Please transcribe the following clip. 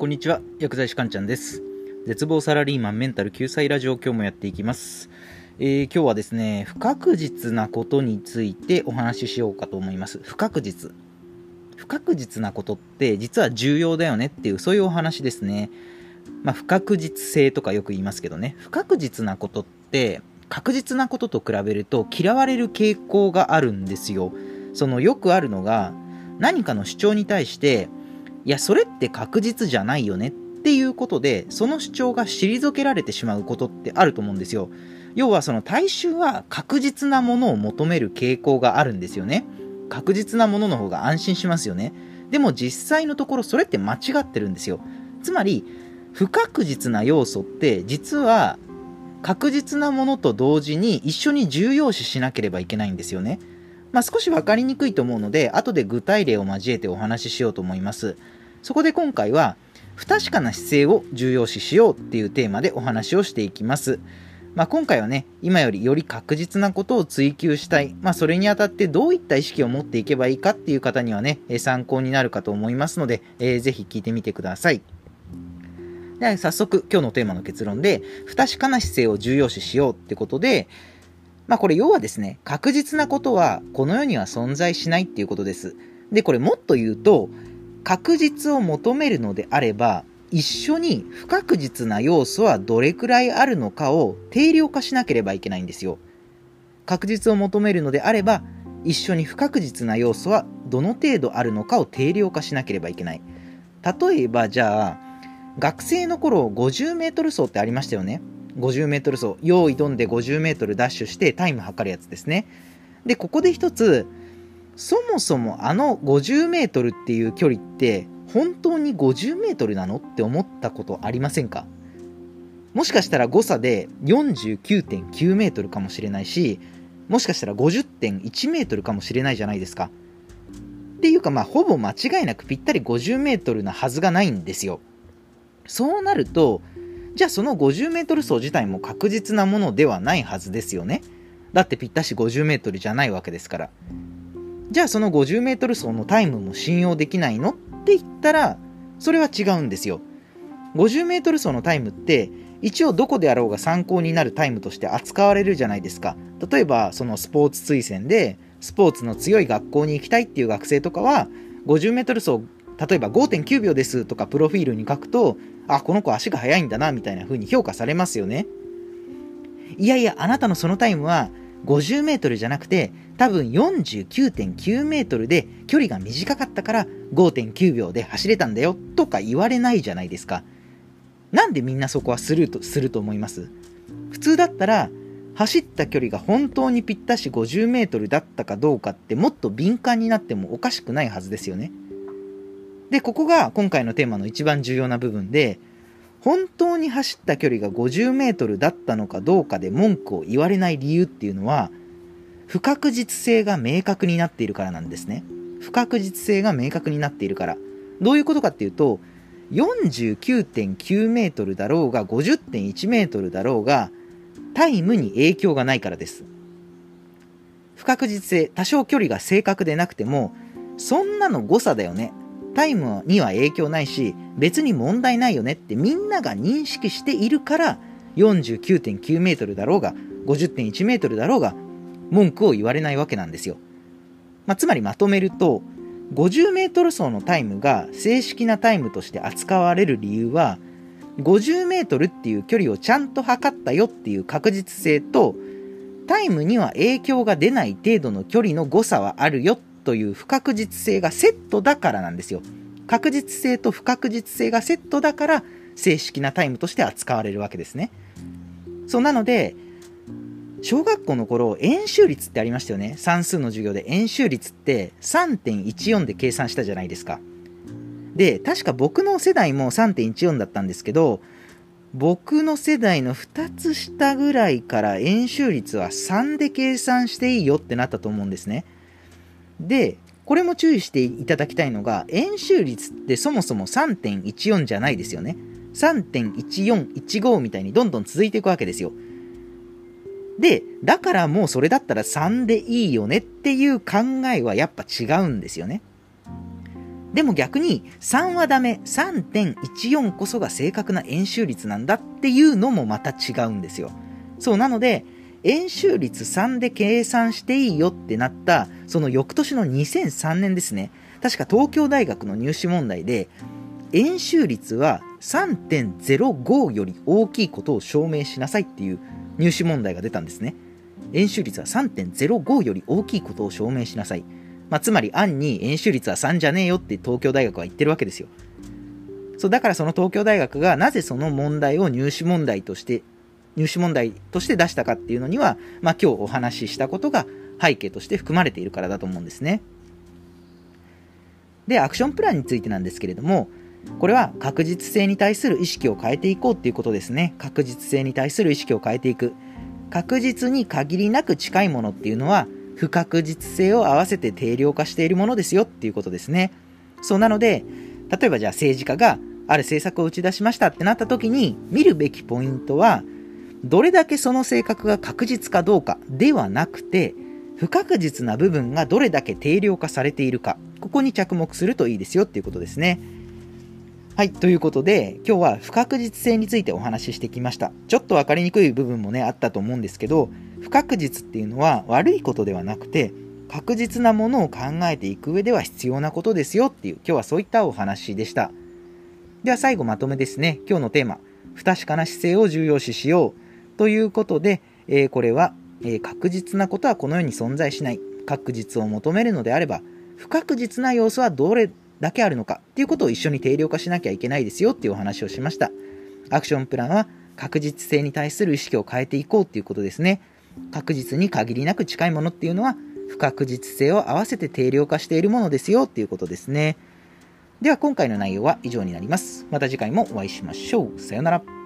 こんにちは薬剤師かんちゃんです。絶望サラリーマンメンタル救済ラジオ今日もやっていきます、えー今日はですね不確実なことについてお話ししようかと思います。不確実。不確実なことって実は重要だよねっていうそういうお話ですね。まあ不確実性とかよく言いますけどね。不確実なことって確実なことと比べると嫌われる傾向があるんですよ。そのよくあるのが何かの主張に対していやそれって確実じゃないよねっていうことでその主張が退けられてしまうことってあると思うんですよ。要はその大衆は確実なものを求める傾向があるんですよね。確実なものの方が安心しますよね。でも実際のところそれって間違ってるんですよ。つまり不確実な要素って実は確実なものと同時に一緒に重要視しなければいけないんですよね。まあ、少し分かりにくいと思うので後で具体例を交えてお話ししようと思います。そこで今回は不確かな姿勢を重要視しようっていうテーマでお話をしていきます。まあ、今回はね今よりより確実なことを追求したい、まあ、それにあたってどういった意識を持っていけばいいかっていう方にはね参考になるかと思いますので、えーぜひ聞いてみてください。では早速今日のテーマの結論で不確かな姿勢を重要視しようってことでまあこれ要はですね、確実なことはこの世には存在しないっていうことです。で、これもっと言うと、確実を求めるのであれば、一緒に不確実な要素はどれくらいあるのかを定量化しなければいけないんですよ。確実を求めるのであれば、一緒に不確実な要素はどの程度あるのかを定量化しなければいけない。例えばじゃあ、学生の頃50メートル走ってありましたよね。50メートル走、用意どんで50メートルダッシュしてタイム測るやつですね。で、ここで一つ、そもそもあの50メートルっていう距離って、本当に50メートルなの？って思ったことありませんか？もしかしたら誤差で49.9メートルかもしれないし、もしかしたら50.1メートルかもしれないじゃないですか。っていうかまあほぼ間違いなくぴったり50メートルなはずがないんですよ。そうなると、じゃあその 50m 走自体も確実なものではないはずですよね。だってぴったし 50m じゃないわけですから。じゃあその 50m 走のタイムも信用できないのって言ったら、それは違うんですよ。50m 走のタイムって、一応どこであろうが参考になるタイムとして扱われるじゃないですか。例えばそのスポーツ推薦で、スポーツの強い学校に行きたいっていう学生とかは、50m 走例えば5.9秒ですとかプロフィールに書くと、あ、この子足が速いんだなみたいな風に評価されますよね。いやいや、あなたのそのタイムは50メートルじゃなくて、多分49.9メートルで距離が短かったから5.9秒で走れたんだよとか言われないじゃないですか。なんでみんなそこはスルーとすると思います？普通だったら、走った距離が本当にぴったし50メートルだったかどうかってもっと敏感になってもおかしくないはずですよね。で、ここが今回のテーマの一番重要な部分で、本当に走った距離が50メートルだったのかどうかで文句を言われない理由っていうのは、不確実性が明確になっているからなんですね。不確実性が明確になっているから。どういうことかっていうと、49.9メートルだろうが50.1メートルだろうが、タイムに影響がないからです。不確実性、多少距離が正確でなくても、そんなの誤差だよね。タイムには影響ないし、別に問題ないよねってみんなが認識しているから、49.9メートルだろうが、50.1メートルだろうが、文句を言われないわけなんですよ。まあ、つまりまとめると、50メートル走のタイムが正式なタイムとして扱われる理由は、50メートルっていう距離をちゃんと測ったよっていう確実性と、タイムには影響が出ない程度の距離の誤差はあるよっという不確実性がセットだからなんですよ。確実性と不確実性がセットだから正式なタイムとして扱われるわけですね。そうなので、小学校の頃、円周率ってありましたよね。算数の授業で円周率って3.14で計算したじゃないですか。で、確か僕の世代も3.14だったんですけど、僕の世代の2つ下ぐらいから円周率は3で計算していいよってなったと思うんですね。で、これも注意していただきたいのが、円周率ってそもそも3.14じゃないですよね。3.1415みたいにどんどん続いていくわけですよ。で、だからもうそれだったら3でいいよねっていう考えはやっぱ違うんですよね。でも逆に3はダメ、3.14こそが正確な円周率なんだっていうのもまた違うんですよ。そう、なので、円周率3で計算していいよってなった、その翌年の2003年ですね。確か東京大学の入試問題で、円周率は3.05より大きいことを証明しなさいっていう入試問題が出たんですね。円周率は3.05より大きいことを証明しなさい。まあ、つまり案に円周率は3じゃねえよって東京大学は言ってるわけですよ。そうだからその東京大学がなぜその問題を入試問題として入試問題として出したかっていうのには、まあ、今日お話ししたことが背景として含まれているからだと思うんですね。で、アクションプランについてなんですけれども、これは確実性に対する意識を変えていこうっていうことですね。確実性に対する意識を変えていく。確実に限りなく近いものっていうのは、不確実性を合わせて定量化しているものですよっていうことですね。そうなので、例えばじゃあ政治家がある政策を打ち出しましたってなった時に見るべきポイントは、どれだけその性格が確実かどうかではなくて、不確実な部分がどれだけ定量化されているか、ここに着目するといいですよっていうことですね。はい、ということで、今日は不確実性についてお話ししてきました。ちょっと分かりにくい部分もね、あったと思うんですけど、不確実っていうのは悪いことではなくて、確実なものを考えていく上では必要なことですよっていう、今日はそういったお話でした。では最後まとめですね。今日のテーマ、不確かな姿勢を重要視しよう。ということで、えー、これは、えー、確実なことはこの世に存在しない。確実を求めるのであれば、不確実な要素はどれだけあるのかっていうことを一緒に定量化しなきゃいけないですよっていうお話をしました。アクションプランは確実性に対する意識を変えていこうっていうことですね。確実に限りなく近いものっていうのは不確実性を合わせて定量化しているものですよっていうことですね。では今回の内容は以上になります。また次回もお会いしましょう。さようなら。